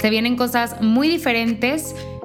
se vienen cosas muy diferentes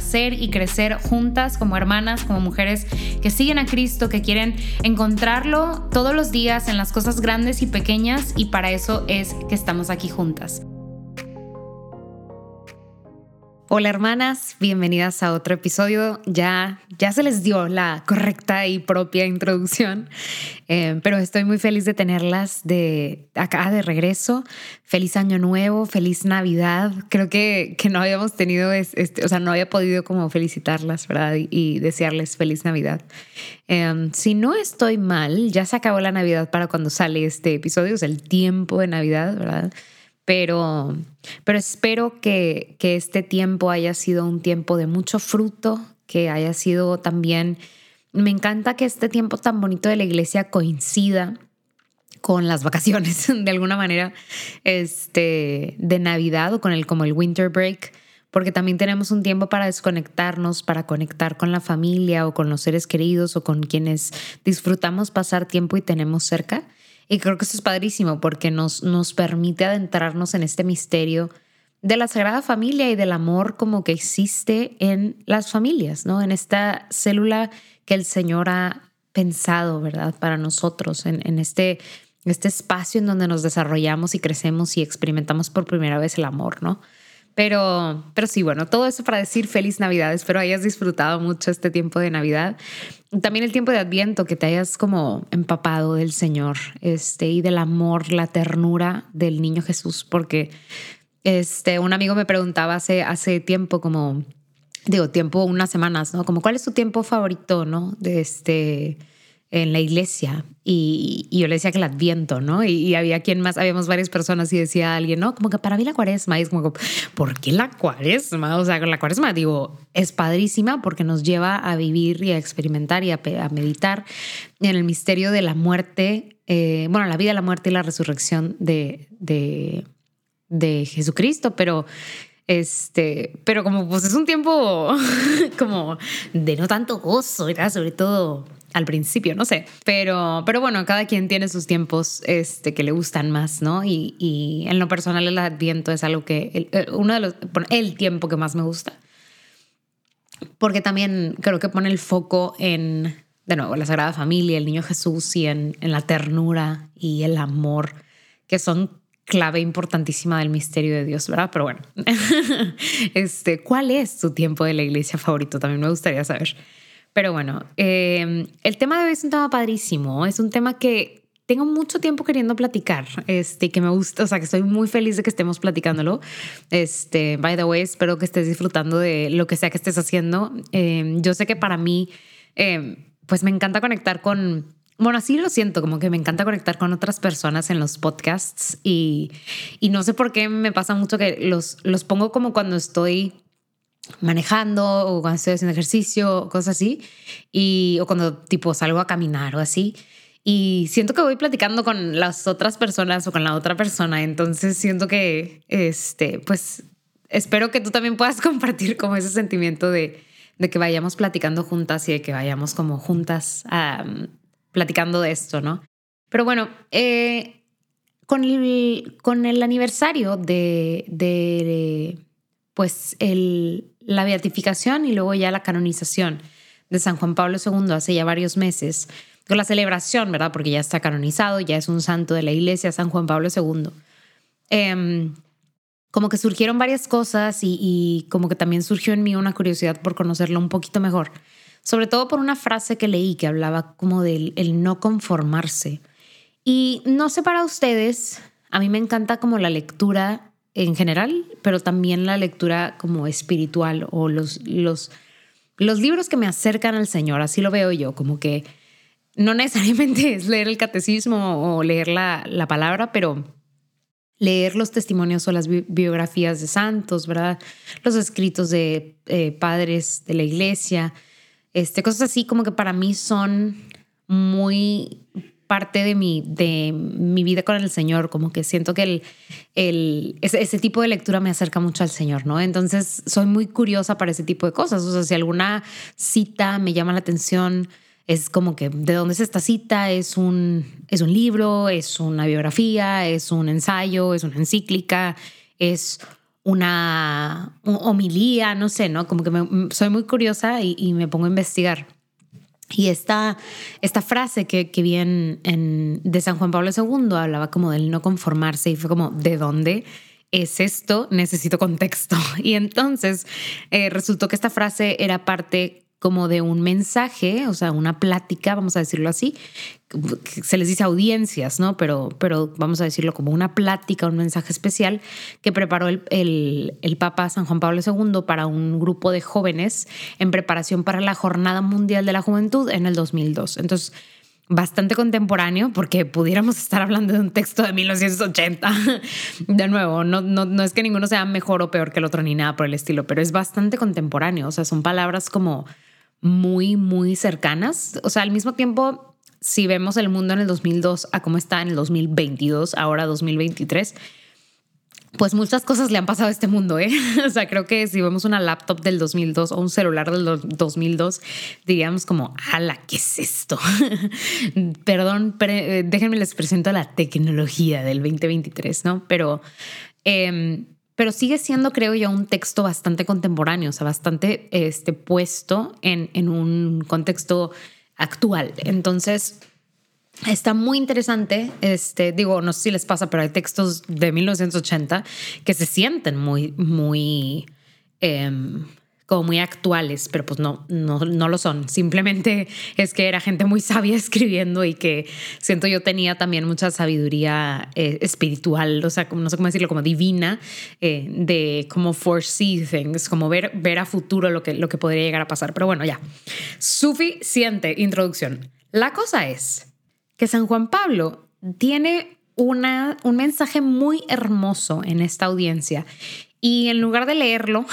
ser y crecer juntas como hermanas, como mujeres que siguen a Cristo, que quieren encontrarlo todos los días en las cosas grandes y pequeñas y para eso es que estamos aquí juntas. Hola hermanas, bienvenidas a otro episodio. Ya, ya se les dio la correcta y propia introducción, eh, pero estoy muy feliz de tenerlas de acá de regreso. Feliz año nuevo, feliz Navidad. Creo que, que no habíamos tenido, este, o sea, no había podido como felicitarlas, ¿verdad? Y, desearles feliz Navidad. Em, si no estoy mal, ya se acabó la Navidad para cuando sale este episodio, es el tiempo de Navidad, ¿verdad? Pero, pero espero que, que este tiempo haya sido un tiempo de mucho fruto, que haya sido también, me encanta que este tiempo tan bonito de la iglesia coincida con las vacaciones de alguna manera este de Navidad o con el como el winter break porque también tenemos un tiempo para desconectarnos, para conectar con la familia o con los seres queridos o con quienes disfrutamos pasar tiempo y tenemos cerca. Y creo que eso es padrísimo porque nos, nos permite adentrarnos en este misterio de la Sagrada Familia y del amor como que existe en las familias, ¿no? En esta célula que el Señor ha pensado, ¿verdad? Para nosotros, en, en este, este espacio en donde nos desarrollamos y crecemos y experimentamos por primera vez el amor, ¿no? Pero, pero sí, bueno, todo eso para decir feliz Navidad. Espero hayas disfrutado mucho este tiempo de Navidad. También el tiempo de Adviento, que te hayas como empapado del Señor este, y del amor, la ternura del niño Jesús, porque este, un amigo me preguntaba hace, hace tiempo como, digo, tiempo, unas semanas, ¿no? Como, ¿cuál es tu tiempo favorito, ¿no? De este en la iglesia y, yo le decía que el adviento, ¿no? Y, había quien más, habíamos varias personas y decía alguien, ¿no? Como que para mí la cuaresma y es como, ¿por qué la cuaresma? O sea, con la cuaresma digo, es padrísima porque nos lleva a vivir y a experimentar y a, meditar en el misterio de la muerte, eh, bueno, la vida, la muerte y la resurrección de, de, de Jesucristo, pero este, pero como pues es un tiempo como de no tanto gozo, ¿verdad? Sobre todo al principio, no sé. Pero, pero bueno, cada quien tiene sus tiempos este, que le gustan más, ¿no? Y, y en lo personal el adviento es algo que, el, uno de los, el tiempo que más me gusta. Porque también creo que pone el foco en, de nuevo, la Sagrada Familia, el Niño Jesús y en, en la ternura y el amor, que son clave importantísima del misterio de Dios, ¿verdad? Pero bueno, este, ¿cuál es tu tiempo de la iglesia favorito? También me gustaría saber. Pero bueno, em, el tema de hoy es un tema padrísimo, es un tema que tengo mucho tiempo queriendo platicar, este, que me gusta, o sea, que estoy muy feliz de que estemos platicándolo. Este, by the way, espero que estés disfrutando de lo que sea que estés haciendo. Em, yo sé que para mí, em, pues me encanta conectar con, bueno, así lo siento, como que me encanta conectar con otras personas en los podcasts y, y no sé por qué me pasa mucho que los, los pongo como cuando estoy manejando o cuando estoy haciendo ejercicio, cosas así, y, o cuando tipo salgo a caminar o así. Y siento que voy platicando con las otras personas o con la otra persona, entonces siento que, este, pues, espero que tú también puedas compartir como ese sentimiento de, de que vayamos platicando juntas y de que vayamos como juntas platicando de esto, ¿no? Pero bueno, eh, con, el, con el aniversario de pues la beatificación y luego ya la canonización de San Juan Pablo II hace ya varios meses, con la celebración, ¿verdad? Porque ya está canonizado, ya es un santo de la iglesia, San Juan Pablo II. Em, como que surgieron varias cosas y, como que también surgió en mí una curiosidad por conocerlo un poquito mejor. Sobre todo por una frase que leí que hablaba como del el no conformarse. Y no sé para ustedes, a mí me encanta como la lectura en general, pero también la lectura como espiritual o los, los, los libros que me acercan al Señor, así lo veo yo, como que no necesariamente es leer el catecismo o leer la, la palabra, pero leer los testimonios o las biografías de santos, ¿verdad? Los escritos de eh, padres de la iglesia, este, cosas así como que para mí son muy parte de mi, de mi vida con el Señor, como que siento que el, el, ese, tipo de lectura me acerca mucho al Señor, ¿no? Entonces soy muy curiosa para ese tipo de cosas, o sea, si alguna cita me llama la atención, es como que de dónde es esta cita, es un, es un libro, es una biografía, es un ensayo, es una encíclica, es una, homilía, no sé, ¿no? Como que soy muy curiosa y, me pongo a investigar. Y esta, esta frase que, que vi en, de San Juan Pablo II hablaba como del no conformarse y fue como, ¿de dónde? es esto, necesito contexto. Y entonces eh, resultó que esta frase era parte como de un mensaje, o sea, una plática, vamos a decirlo así, se les dice audiencias, ¿no? Pero, pero vamos a decirlo como una plática, un mensaje especial que preparó el, el, el, Papa San Juan Pablo II para un grupo de jóvenes en preparación para la Jornada Mundial de la Juventud en el 2002. Entonces, bastante contemporáneo porque pudiéramos estar hablando de un texto de 1980. De nuevo, no, no, no, es que ninguno sea mejor o peor que el otro ni nada por el estilo, pero es bastante contemporáneo. O sea, son palabras como muy, muy cercanas. O sea, al mismo tiempo, si vemos el mundo en el 2002 a cómo está en el 2022, ahora 2023, pues muchas cosas le han pasado a este mundo, ¿eh? O sea, creo que si vemos una laptop del 2002 o un celular del 2002, diríamos como, ala, ¿qué es esto? Perdón, eh, déjenme les presento la tecnología del 2023, ¿no? Pero... Eh, pero sigue siendo, creo yo, un texto bastante contemporáneo, o sea, bastante este, puesto en, en un contexto actual. Entonces, Está muy interesante, este, digo, no sé si les pasa, pero hay textos de 1980 que se sienten muy, muy, em, como muy actuales, pero pues no, no, no lo son. Simplemente es que era gente muy sabia escribiendo y que siento yo tenía también mucha sabiduría eh, espiritual, o sea, no sé cómo decirlo, como divina, eh, de como foresee things, como ver, ver a futuro lo que, lo que podría llegar a pasar. Pero bueno, ya. Suficiente introducción. La cosa es que San Juan Pablo tiene una, un mensaje muy hermoso en esta audiencia y en lugar de leerlo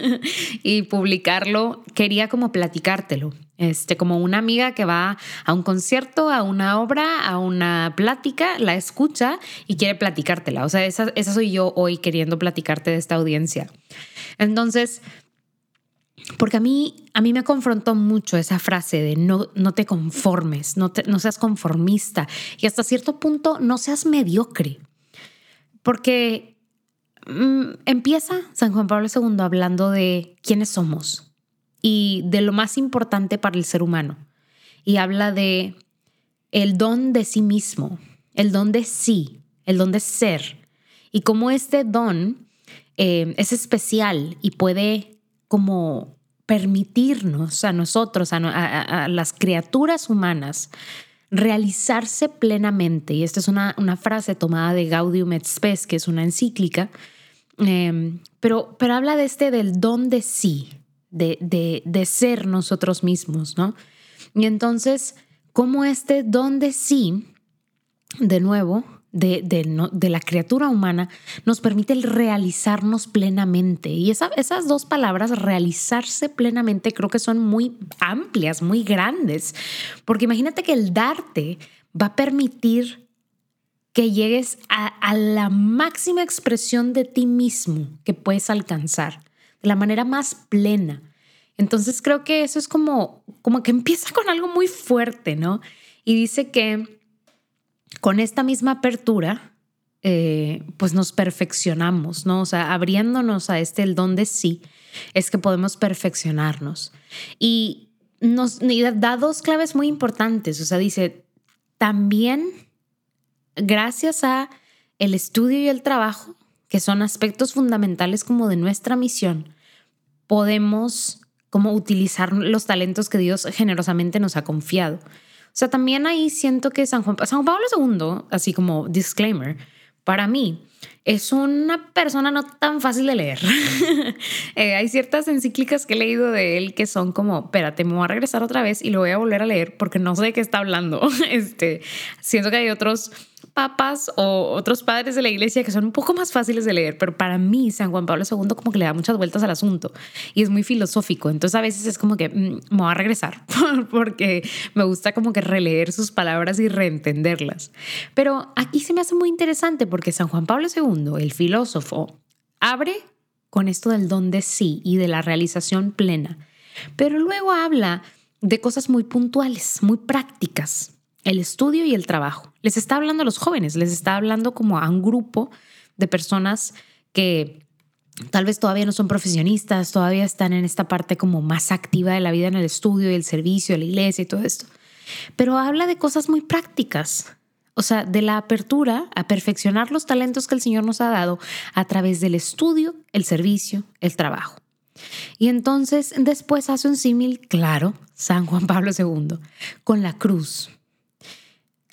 y publicarlo, quería como platicártelo. Este, como una amiga que va a un concierto, a una obra, a una plática, la escucha y quiere platicártela. O sea, esa, esa soy yo hoy queriendo platicarte de esta audiencia. Entonces, porque a mí, a mí me confrontó mucho esa frase de no, no te conformes, no, no seas conformista y hasta cierto punto no seas mediocre. Porque empieza San Juan Pablo II hablando de quiénes somos y de lo más importante para el ser humano. Y habla de el don de sí mismo, el don de sí, el don de ser. Y cómo este don eh, es especial y puede como permitirnos a nosotros, a, las criaturas humanas, realizarse plenamente. Y esta es una, una frase tomada de Gaudium et Spes, que es una encíclica, Em, pero, pero habla de este del don de sí, de, de, de ser nosotros mismos, ¿no? Y entonces, como este don de sí, de nuevo, de, de, de, la criatura humana nos permite el realizarnos plenamente. Y esa, esas dos palabras, realizarse plenamente, creo que son muy amplias, muy grandes, porque imagínate que el darte va a permitir que llegues a, la máxima expresión de ti mismo que puedes alcanzar, de la manera más plena. Entonces creo que eso es como, como que empieza con algo muy fuerte, ¿no? Y dice que con esta misma apertura, eh, pues nos perfeccionamos, ¿no? O sea, abriéndonos a este el don de sí, es que podemos perfeccionarnos. Y nos y da dos claves muy importantes, o sea, dice, también gracias a el estudio y el trabajo que son aspectos fundamentales como de nuestra misión, podemos como utilizar los talentos que Dios generosamente nos ha confiado. O sea, también ahí siento que San Juan, Pablo II, así como disclaimer, para mí es una persona no tan fácil de leer. Eh, hay ciertas encíclicas que he leído de él que son como, espérate, me voy a regresar otra vez y lo voy a volver a leer porque no sé de qué está hablando. Este, siento que hay otros papas o otros padres de la iglesia que son un poco más fáciles de leer, pero para mí San Juan Pablo II como que le da muchas vueltas al asunto y es muy filosófico, entonces a veces es como que mm, me voy a regresar porque me gusta como que releer sus palabras y reentenderlas. Pero aquí se me hace muy interesante porque San Juan Pablo II, el filósofo, abre con esto del don de sí y de la realización plena, pero luego habla de cosas muy puntuales, muy prácticas el estudio y el trabajo. Les está hablando a los jóvenes, les está hablando como a un grupo de personas que tal vez todavía no son profesionistas, todavía están en esta parte como más activa de la vida en el estudio y el servicio, la iglesia y todo esto. Pero habla de cosas muy prácticas, o sea, de la apertura a perfeccionar los talentos que el Señor nos ha dado a través del estudio, el servicio, el trabajo. Y entonces después hace un símil, claro, San Juan Pablo II, con la cruz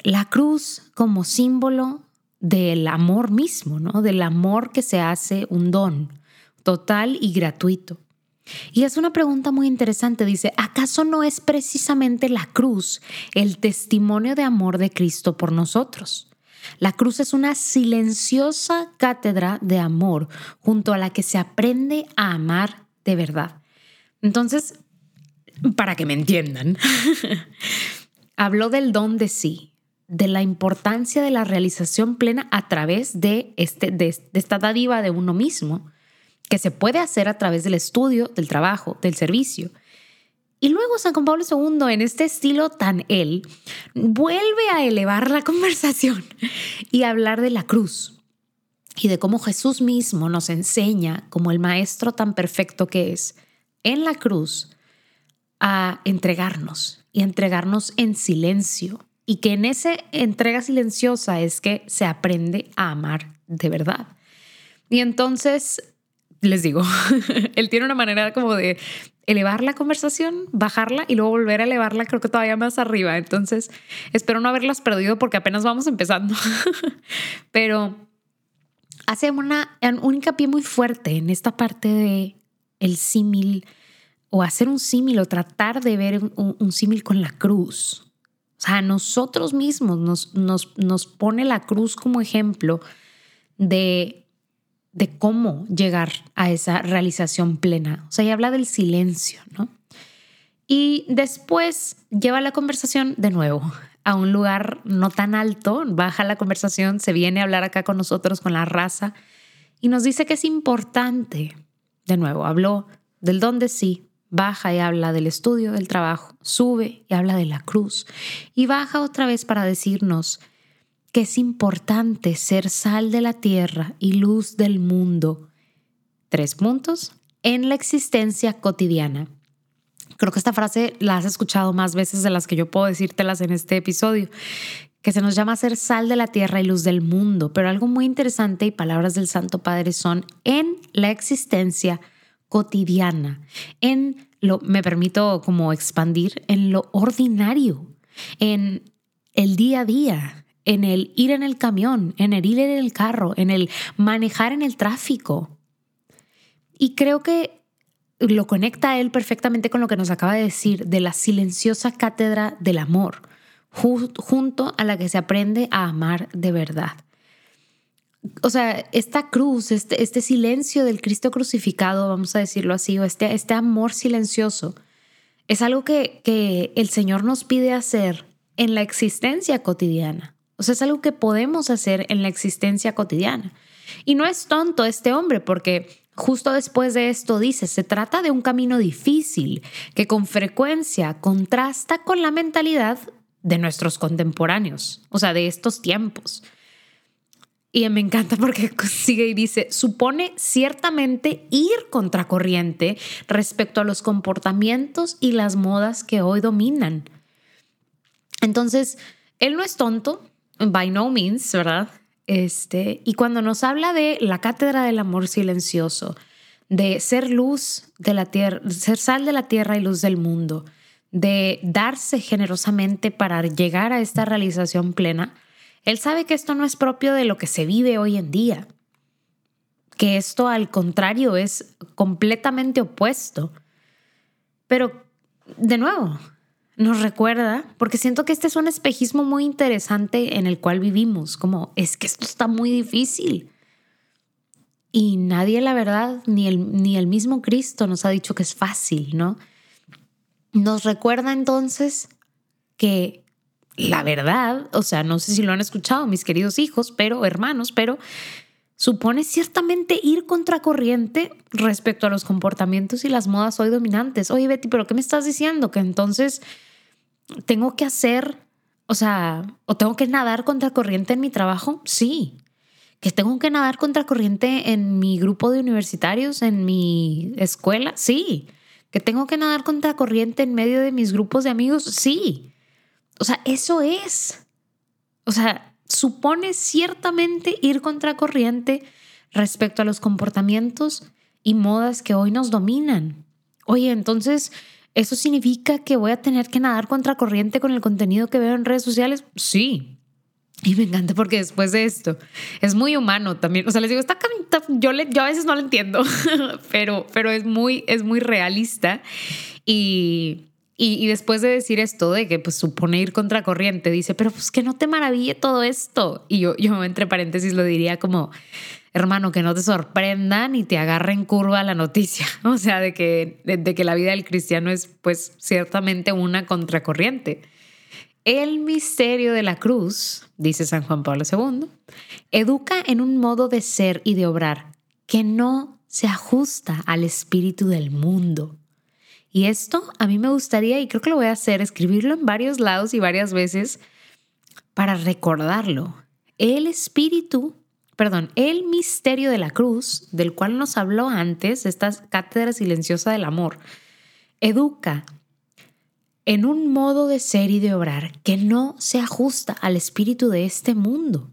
la cruz como símbolo del amor mismo, ¿no? Del amor que se hace un don total y gratuito. Y es una pregunta muy interesante. Dice, ¿acaso no es precisamente la cruz el testimonio de amor de Cristo por nosotros? La cruz es una silenciosa cátedra de amor junto a la que se aprende a amar de verdad. Entonces, para que me entiendan, habló del don de sí, de la importancia de la realización plena a través de, este, de, esta dádiva de uno mismo, que se puede hacer a través del estudio, del trabajo, del servicio. Y luego San Juan Pablo II, en este estilo tan él, vuelve a elevar la conversación y hablar de la cruz y de cómo Jesús mismo nos enseña, como el maestro tan perfecto que es, en la cruz, a entregarnos y entregarnos en silencio y que en esa entrega silenciosa es que se aprende a amar de verdad. Y entonces, les digo, él tiene una manera como de elevar la conversación, bajarla y luego volver a elevarla, creo que todavía más arriba. Entonces, espero no haberlas perdido porque apenas vamos empezando. Pero hace una, un hincapié muy fuerte en esta parte de el símil o hacer un símil o tratar de ver un símil con la cruz. O sea, nosotros mismos nos, nos, nos pone la cruz como ejemplo de, de cómo llegar a esa realización plena. O sea, y habla del silencio, ¿no? Y después lleva la conversación de nuevo a un lugar no tan alto, baja la conversación, se viene a hablar acá con nosotros, con la raza, y nos dice que es importante. De nuevo, habló del dónde sí, baja y habla del estudio, del trabajo, sube y habla de la cruz y baja otra vez para decirnos que es importante ser sal de la tierra y luz del mundo. Tres puntos en la existencia cotidiana. Creo que esta frase la has escuchado más veces de las que yo puedo decírtelas en este episodio, que se nos llama ser sal de la tierra y luz del mundo, pero algo muy interesante y palabras del Santo Padre son en la existencia cotidiana, en lo, me permito como expandir en lo ordinario, en el día a día, en el ir en el camión, en el ir en el carro, en el manejar en el tráfico. Y creo que lo conecta él perfectamente con lo que nos acaba de decir de la silenciosa cátedra del amor, junto a la que se aprende a amar de verdad o sea, esta cruz, este, este silencio del Cristo crucificado, vamos a decirlo así, o este, este amor silencioso, es algo que, que el Señor nos pide hacer en la existencia cotidiana. O sea, es algo que podemos hacer en la existencia cotidiana. Y no es tonto este hombre, porque justo después de esto dice, se trata de un camino difícil que con frecuencia contrasta con la mentalidad de nuestros contemporáneos, o sea, de estos tiempos. Y me encanta porque sigue y dice, supone ciertamente ir contracorriente respecto a los comportamientos y las modas que hoy dominan. Entonces, él no es tonto, by no means, ¿verdad? Este, y cuando nos habla de la cátedra del amor silencioso, de ser luz de la tierra, ser sal de la tierra y luz del mundo, de darse generosamente para llegar a esta realización plena, él sabe que esto no es propio de lo que se vive hoy en día, que esto al contrario es completamente opuesto. Pero, de nuevo, nos recuerda, porque siento que este es un espejismo muy interesante en el cual vivimos, como es que esto está muy difícil. Y nadie, la verdad, ni el, ni el mismo Cristo nos ha dicho que es fácil, ¿no? Nos recuerda entonces que la verdad, o sea, no sé si lo han escuchado mis queridos hijos, pero hermanos, pero supone ciertamente ir contracorriente respecto a los comportamientos y las modas hoy dominantes. Oye, Betty, pero ¿qué me estás diciendo? Que entonces tengo que hacer, o sea, o tengo que nadar contracorriente en mi trabajo. Sí. Que tengo que nadar contracorriente en mi grupo de universitarios, en mi escuela. Sí. Que tengo que nadar contracorriente en medio de mis grupos de amigos. Sí. O sea, eso es. O sea, supone ciertamente ir contracorriente respecto a los comportamientos y modas que hoy nos dominan. Oye, entonces, ¿eso significa que voy a tener que nadar contracorriente con el contenido que veo en redes sociales? Sí. Y me encanta porque después de esto es muy humano también. O sea, les digo, está, yo, le, yo a veces no lo entiendo, pero, pero es, muy, es muy realista. Y, y, después de decir esto de que pues supone ir contracorriente, dice, pero pues que no te maraville todo esto. Y yo, yo entre paréntesis lo diría como, hermano, que no te sorprenda ni te agarre en curva la noticia. O sea, de que, de, que la vida del cristiano es pues ciertamente una contracorriente. El misterio de la cruz, dice San Juan Pablo II, educa en un modo de ser y de obrar que no se ajusta al espíritu del mundo y esto a mí me gustaría, y creo que lo voy a hacer, escribirlo en varios lados y varias veces para recordarlo. El espíritu, perdón, el misterio de la cruz, del cual nos habló antes, esta cátedra silenciosa del amor, educa en un modo de ser y de obrar que no se ajusta al espíritu de este mundo.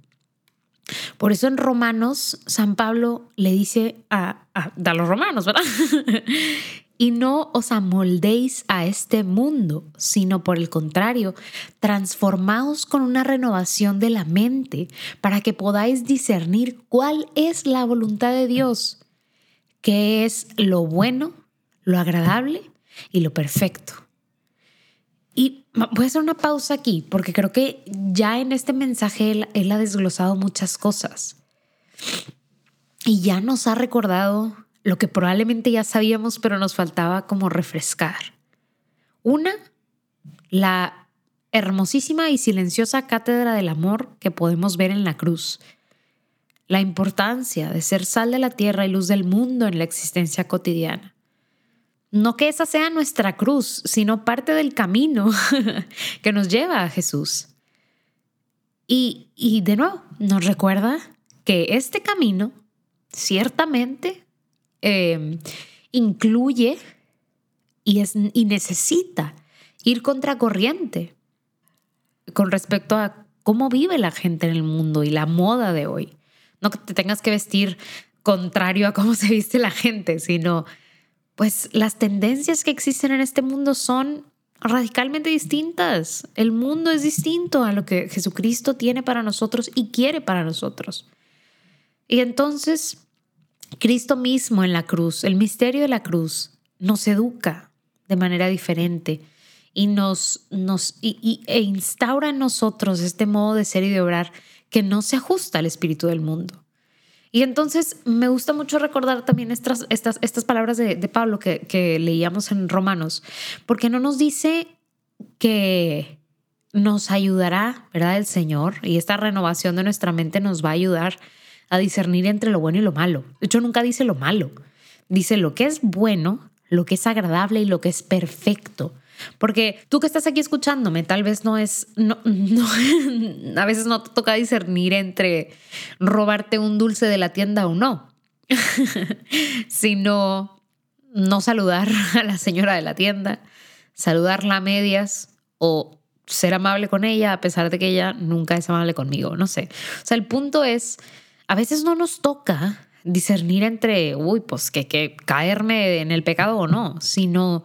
Por eso en Romanos, San Pablo le dice a, a, a los romanos, ¿verdad? Y no os amoldéis a este mundo, sino por el contrario, transformaos con una renovación de la mente para que podáis discernir cuál es la voluntad de Dios, qué es lo bueno, lo agradable y lo perfecto. Y voy a hacer una pausa aquí, porque creo que ya en este mensaje él, él ha desglosado muchas cosas. Y ya nos ha recordado lo que probablemente ya sabíamos, pero nos faltaba como refrescar. Una, la hermosísima y silenciosa cátedra del amor que podemos ver en la cruz. La importancia de ser sal de la tierra y luz del mundo en la existencia cotidiana. No que esa sea nuestra cruz, sino parte del camino que nos lleva a Jesús. Y, y de nuevo, nos recuerda que este camino ciertamente Em, incluye y, es, y necesita ir contracorriente con respecto a cómo vive la gente en el mundo y la moda de hoy. No que te tengas que vestir contrario a cómo se viste la gente, sino pues las tendencias que existen en este mundo son radicalmente distintas. El mundo es distinto a lo que Jesucristo tiene para nosotros y quiere para nosotros. Y entonces Cristo mismo en la cruz, el misterio de la cruz, nos educa de manera diferente y nos, nos e instaura en nosotros este modo de ser y de obrar que no se ajusta al espíritu del mundo. Y entonces me gusta mucho recordar también estas, estas, estas palabras de, de Pablo que, que leíamos en Romanos, porque no nos dice que nos ayudará, ¿verdad? El Señor y esta renovación de nuestra mente nos va a ayudar a discernir entre lo bueno y lo malo. De hecho, nunca dice lo malo. Dice lo que es bueno, lo que es agradable y lo que es perfecto. Porque tú que estás aquí escuchándome, tal vez no es, no, a veces no te toca discernir entre robarte un dulce de la tienda o no, sino no saludar a la señora de la tienda, saludarla a medias o ser amable con ella a pesar de que ella nunca es amable conmigo, no sé. O sea, el punto es, a veces no nos toca discernir entre, uy, pues que, que caerme en el pecado o no, sino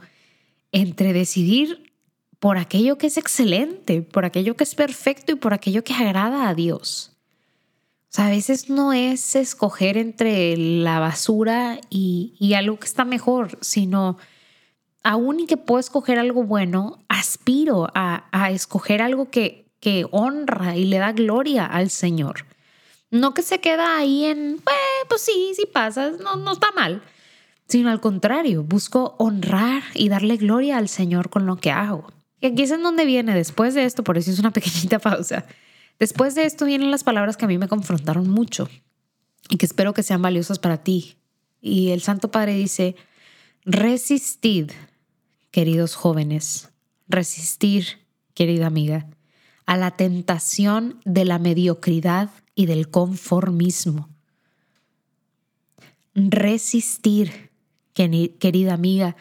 entre decidir por aquello que es excelente, por aquello que es perfecto y por aquello que agrada a Dios. O sea, a veces no es escoger entre la basura y, y algo que está mejor, sino aún y que puedo escoger algo bueno, aspiro a, a escoger algo que, que honra y le da gloria al Señor. No que se queda ahí en, pues sí, sí pasa, no, no está mal, sino al contrario, busco honrar y darle gloria al Señor con lo que hago. Y aquí es en donde viene, después de esto, por eso es una pequeñita pausa, Después de esto vienen las palabras que a mí me confrontaron mucho y que espero que sean valiosas para ti. Y el Santo Padre dice, resistid, queridos jóvenes, resistir, querida amiga, a la tentación de la mediocridad y del conformismo. Resistir, querida amiga,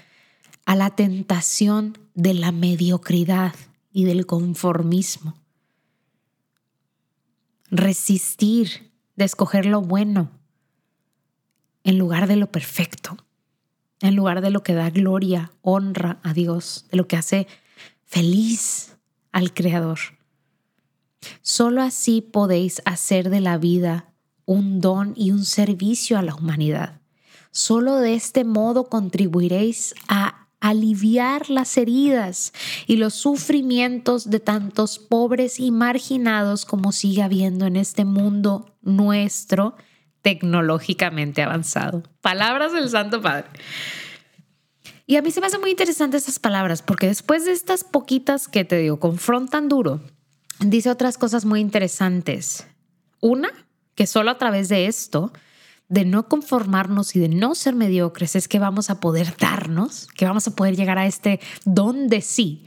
a la tentación de la mediocridad y del conformismo resistir de escoger lo bueno en lugar de lo perfecto, en lugar de lo que da gloria, honra a Dios, de lo que hace feliz al Creador. Solo así podéis hacer de la vida un don y un servicio a la humanidad. Solo de este modo contribuiréis a aliviar las heridas y los sufrimientos de tantos pobres y marginados como sigue habiendo en este mundo nuestro tecnológicamente avanzado. Palabras del Santo Padre. Y a mí se me hacen muy interesantes estas palabras porque después de estas poquitas que te digo, confrontan duro, dice otras cosas muy interesantes. Una, que solo a través de esto de no conformarnos y de no ser mediocres es que vamos a poder darnos, que vamos a poder llegar a este don de sí.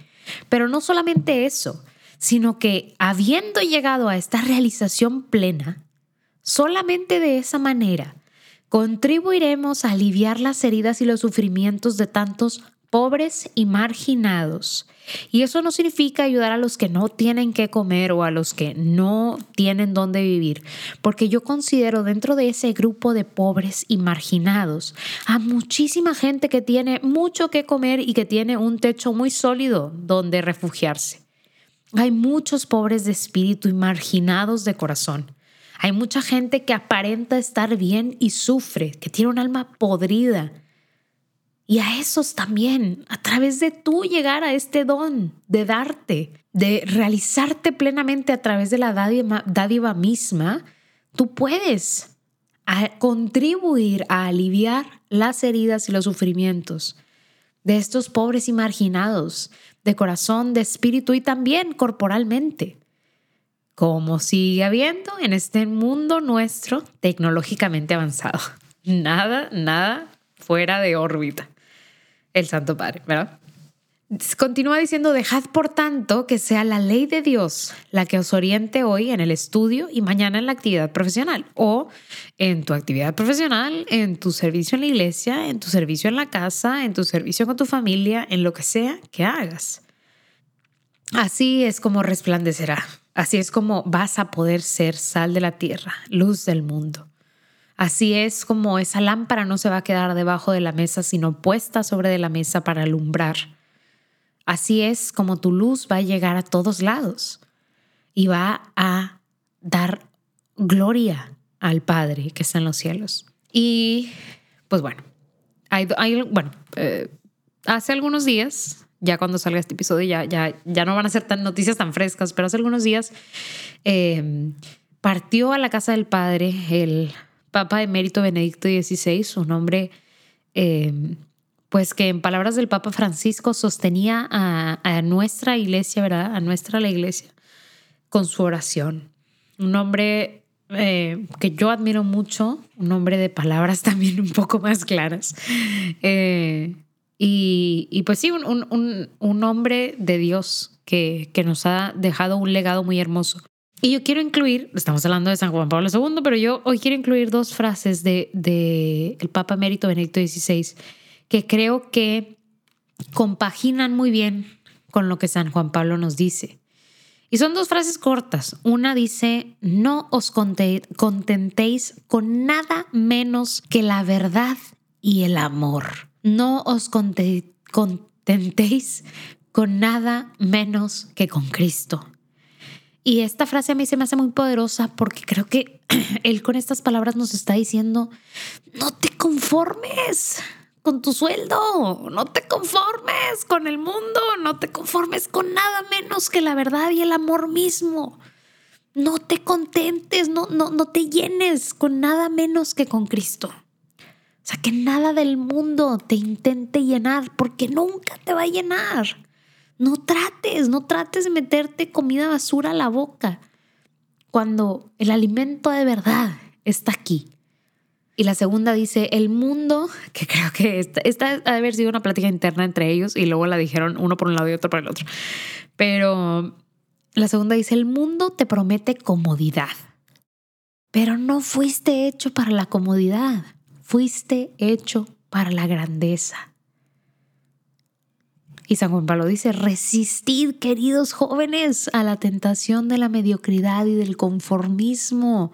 Pero no solamente eso, sino que habiendo llegado a esta realización plena, solamente de esa manera contribuiremos a aliviar las heridas y los sufrimientos de tantos pobres y marginados. Y eso no significa ayudar a los que no tienen que comer o a los que no tienen dónde vivir, porque yo considero dentro de ese grupo de pobres y marginados a muchísima gente que tiene mucho que comer y que tiene un techo muy sólido donde refugiarse. Hay muchos pobres de espíritu y marginados de corazón. Hay mucha gente que aparenta estar bien y sufre, que tiene un alma podrida y a esos también, a través de tú llegar a este don de darte, de realizarte plenamente a través de la dádiva, misma, tú puedes contribuir a aliviar las heridas y los sufrimientos de estos pobres y marginados, de corazón, de espíritu y también corporalmente, como sigue habiendo en este mundo nuestro tecnológicamente avanzado. Nada, nada fuera de órbita el Santo Padre, ¿verdad? Continúa diciendo, dejad por tanto que sea la ley de Dios la que os oriente hoy en el estudio y mañana en la actividad profesional o en tu actividad profesional, en tu servicio en la iglesia, en tu servicio en la casa, en tu servicio con tu familia, en lo que sea que hagas. Así es como resplandecerá, así es como vas a poder ser sal de la tierra, luz del mundo. Así es como esa lámpara no se va a quedar debajo de la mesa, sino puesta sobre de la mesa para alumbrar. Así es como tu luz va a llegar a todos lados y va a dar gloria al Padre que está en los cielos. Y pues bueno, hay, bueno, eh, hace algunos días, ya cuando salga este episodio, ya, ya, ya no van a ser tan noticias tan frescas, pero hace algunos días eh, partió a la casa del Padre el Papa Emérito Benedicto XVI, un hombre eh, pues que en palabras del Papa Francisco sostenía a, nuestra iglesia, ¿verdad? A nuestra la iglesia con su oración. Un hombre eh, que yo admiro mucho, un hombre de palabras también un poco más claras. Eh, y, pues sí, un, un, hombre de Dios que, que nos ha dejado un legado muy hermoso. Y yo quiero incluir, estamos hablando de San Juan Pablo II, pero yo hoy quiero incluir dos frases de, de el Papa Emérito Benedicto XVI que creo que compaginan muy bien con lo que San Juan Pablo nos dice. Y son dos frases cortas. Una dice, no os contentéis con nada menos que la verdad y el amor. No os contentéis con nada menos que con Cristo. Y esta frase a mí se me hace muy poderosa porque creo que él con estas palabras nos está diciendo, no te conformes con tu sueldo, no te conformes con el mundo, no te conformes con nada menos que la verdad y el amor mismo. No te contentes, no, no, no te llenes con nada menos que con Cristo. O sea, que nada del mundo te intente llenar porque nunca te va a llenar. No trates, no trates de meterte comida basura a la boca cuando el alimento de verdad está aquí. Y la segunda dice, el mundo, que creo que esta, esta ha de haber sido una plática interna entre ellos y luego la dijeron uno por un lado y otro por el otro. Pero la segunda dice, el mundo te promete comodidad, pero no fuiste hecho para la comodidad, fuiste hecho para la grandeza. Y San Juan Pablo dice, resistid, queridos jóvenes, a la tentación de la mediocridad y del conformismo.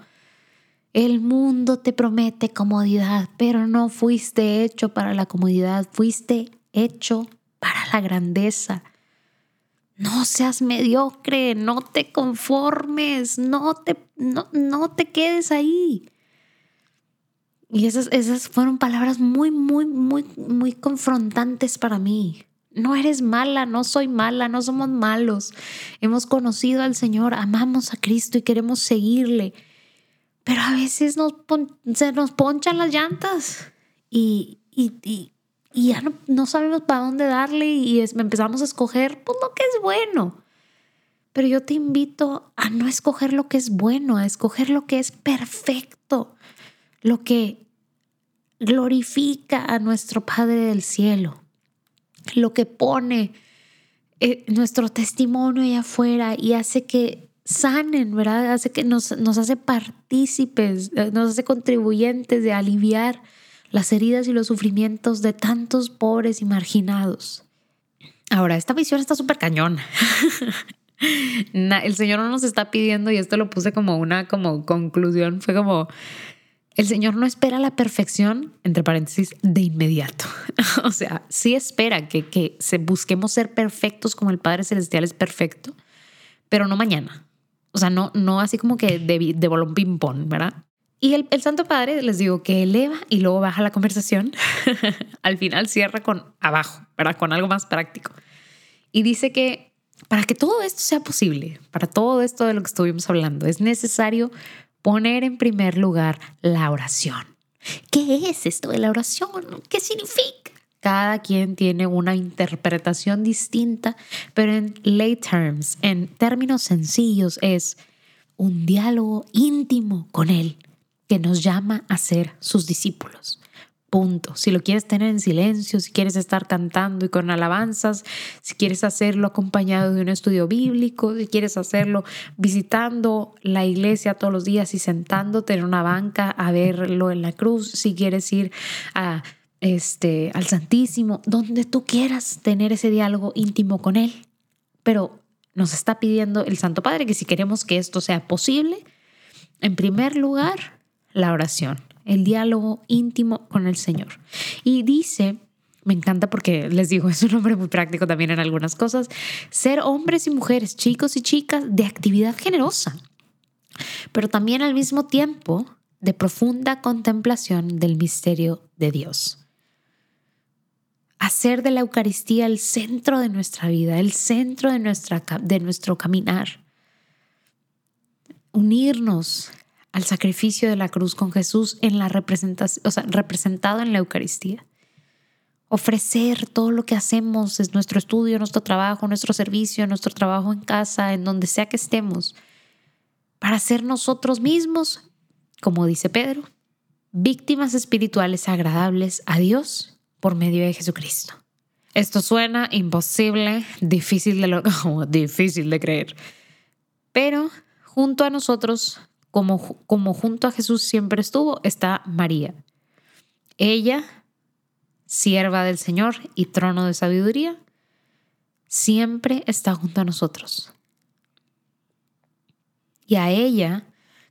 El mundo te promete comodidad, pero no fuiste hecho para la comodidad, fuiste hecho para la grandeza. No seas mediocre, no te conformes, no te, no, no te quedes ahí. Y esas, esas fueron palabras muy, muy, muy, muy confrontantes para mí. No eres mala, no soy mala, no somos malos. Hemos conocido al Señor, amamos a Cristo y queremos seguirle. Pero a veces nos se nos ponchan las llantas y, y, ya no, sabemos para dónde darle y empezamos a escoger pues, lo que es bueno. Pero yo te invito a no escoger lo que es bueno, a escoger lo que es perfecto, lo que glorifica a nuestro Padre del Cielo lo que pone eh, nuestro testimonio allá afuera y hace que sanen, ¿verdad? Hace que nos, nos hace partícipes, eh, nos hace contribuyentes de aliviar las heridas y los sufrimientos de tantos pobres y marginados. Ahora, esta visión está súper cañón. El Señor no nos está pidiendo, y esto lo puse como una como conclusión, fue como, el Señor no espera la perfección, entre paréntesis, de inmediato. o sea, sí espera que, que se busquemos ser perfectos como el Padre Celestial es perfecto, pero no mañana. O sea, no, no así como que de, de bolón ping-pong, ¿verdad? Y el, el, Santo Padre, les digo, que eleva y luego baja la conversación. Al final cierra con abajo, ¿verdad? Con algo más práctico. Y dice que para que todo esto sea posible, para todo esto de lo que estuvimos hablando, es necesario poner en primer lugar la oración. ¿Qué es esto de la oración? ¿Qué significa? Cada quien tiene una interpretación distinta, pero en lay terms, en términos sencillos, es un diálogo íntimo con Él que nos llama a ser sus discípulos. Punto. Si lo quieres tener en silencio, si quieres estar cantando y con alabanzas, si quieres hacerlo acompañado de un estudio bíblico, si quieres hacerlo visitando la iglesia todos los días y sentándote en una banca a verlo en la cruz, si quieres ir a este al Santísimo, donde tú quieras tener ese diálogo íntimo con él. Pero nos está pidiendo el Santo Padre que si queremos que esto sea posible, en primer lugar, la oración el diálogo íntimo con el Señor. Y dice, me encanta porque les digo, es un hombre muy práctico también en algunas cosas, ser hombres y mujeres, chicos y chicas de actividad generosa, pero también al mismo tiempo de profunda contemplación del misterio de Dios. Hacer de la Eucaristía el centro de nuestra vida, el centro de, nuestra, de nuestro caminar. Unirnos al sacrificio de la cruz con Jesús en la representación, o sea, representado en la Eucaristía. Ofrecer todo lo que hacemos, es nuestro estudio, nuestro trabajo, nuestro servicio, nuestro trabajo en casa, en donde sea que estemos, para ser nosotros mismos, como dice Pedro, víctimas espirituales agradables a Dios por medio de Jesucristo. Esto suena imposible, difícil de, difícil de creer, pero junto a nosotros como, como junto a Jesús siempre estuvo, está María. Ella, sierva del Señor y trono de sabiduría, siempre está junto a nosotros. y a ella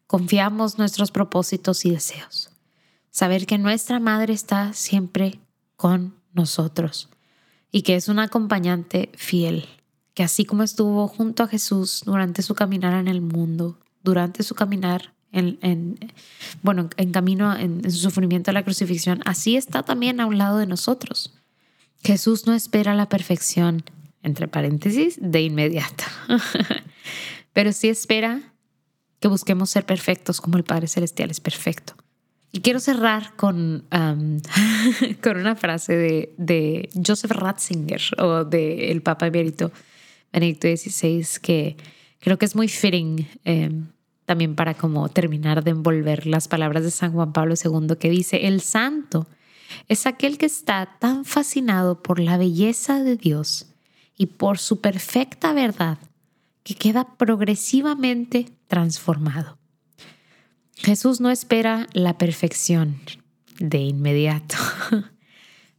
confiamos nuestros propósitos y deseos. Saber que nuestra madre está siempre con nosotros y que es un acompañante fiel, que así como estuvo junto a Jesús durante su caminar en el mundo, durante su caminar en, bueno, en camino en, en su sufrimiento a la crucifixión, así está también a un lado de nosotros. Jesús no espera la perfección, entre paréntesis, de inmediato, pero sí espera que busquemos ser perfectos como el Padre Celestial es perfecto. Y quiero cerrar con, con una frase de, de, Joseph Ratzinger o del el Papa Emérito Benedicto XVI que creo que es muy fitting em, también para como terminar de envolver las palabras de San Juan Pablo II que dice, el santo es aquel que está tan fascinado por la belleza de Dios y por su perfecta verdad que queda progresivamente transformado. Jesús no espera la perfección de inmediato,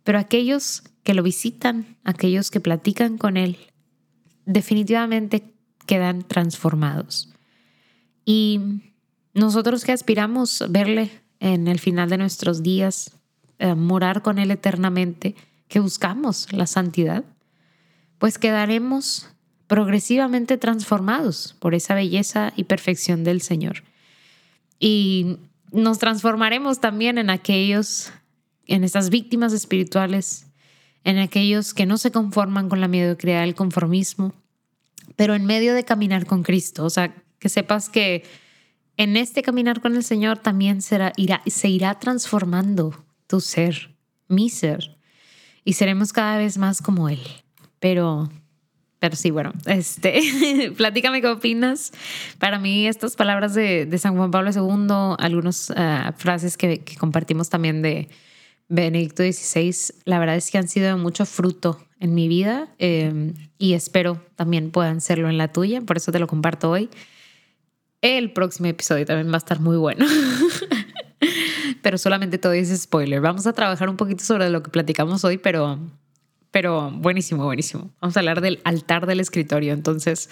pero aquellos que lo visitan, aquellos que platican con Él, definitivamente quedan transformados. Y nosotros que aspiramos verle en el final de nuestros días, eh, morar con Él eternamente, que buscamos la santidad, pues quedaremos progresivamente transformados por esa belleza y perfección del Señor. Y nos transformaremos también en aquellos, en estas víctimas espirituales, en aquellos que no se conforman con la mediocridad del conformismo, pero en medio de caminar con Cristo. O sea, que sepas que en este caminar con el Señor también será, irá, se irá transformando tu ser, mi ser, y seremos cada vez más como Él. Pero pero sí, bueno, este, platícame qué opinas. Para mí, estas palabras de, San Juan Pablo II, algunas ah, frases que, compartimos también de Benedicto XVI, la verdad es que han sido de mucho fruto en mi vida em, y espero también puedan serlo en la tuya, por eso te lo comparto hoy. El próximo episodio también va a estar muy bueno. pero solamente todo es spoiler. Vamos a trabajar un poquito sobre lo que platicamos hoy, pero pero buenísimo, buenísimo. Vamos a hablar del altar del escritorio. Entonces,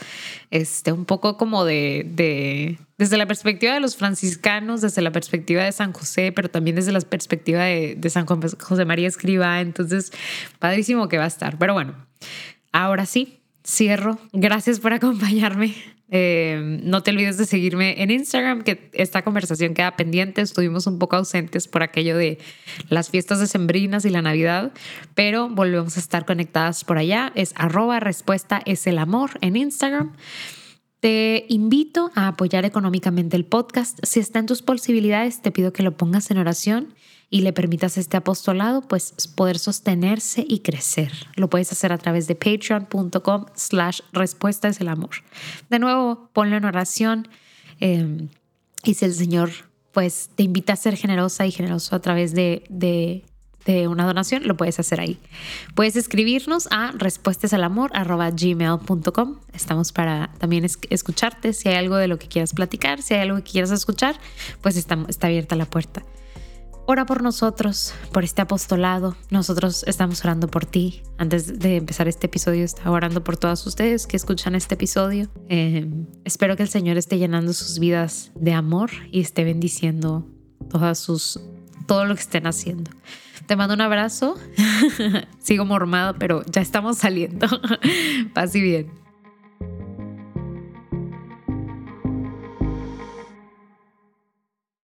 este, un poco como de, de, desde la perspectiva de los franciscanos, desde la perspectiva de San José, pero también desde la perspectiva de, de San José María Escriba. Entonces, padrísimo que va a estar. Pero bueno, ahora sí, cierro. Gracias por acompañarme. Eh, no te olvides de seguirme en Instagram, que esta conversación queda pendiente. Estuvimos un poco ausentes por aquello de las fiestas decembrinas y la Navidad, pero volvemos a estar conectadas por allá. Es arroba respuesta es el amor en Instagram. Te invito a apoyar económicamente el podcast. Si está en tus posibilidades, te pido que lo pongas en oración y le permitas este apostolado pues poder sostenerse y crecer. Lo puedes hacer a través de patreon.com slash respuesta es amor. De nuevo, ponlo en oración em, y si el Señor pues te invita a ser generosa y generoso a través de, de, de una donación, lo puedes hacer ahí. Puedes escribirnos a respuestasalamor.gmail.com. Estamos para también escucharte. Si hay algo de lo que quieras platicar, si hay algo que quieras escuchar, pues está, está abierta la puerta. Ora por nosotros, por este apostolado. Nosotros estamos orando por ti. Antes de empezar este episodio, estaba orando por todos ustedes que escuchan este episodio. Eh, espero que el Señor esté llenando sus vidas de amor y esté bendiciendo todas sus, todo lo que estén haciendo. Te mando un abrazo. Sigo mormado, pero ya estamos saliendo. Paz y bien.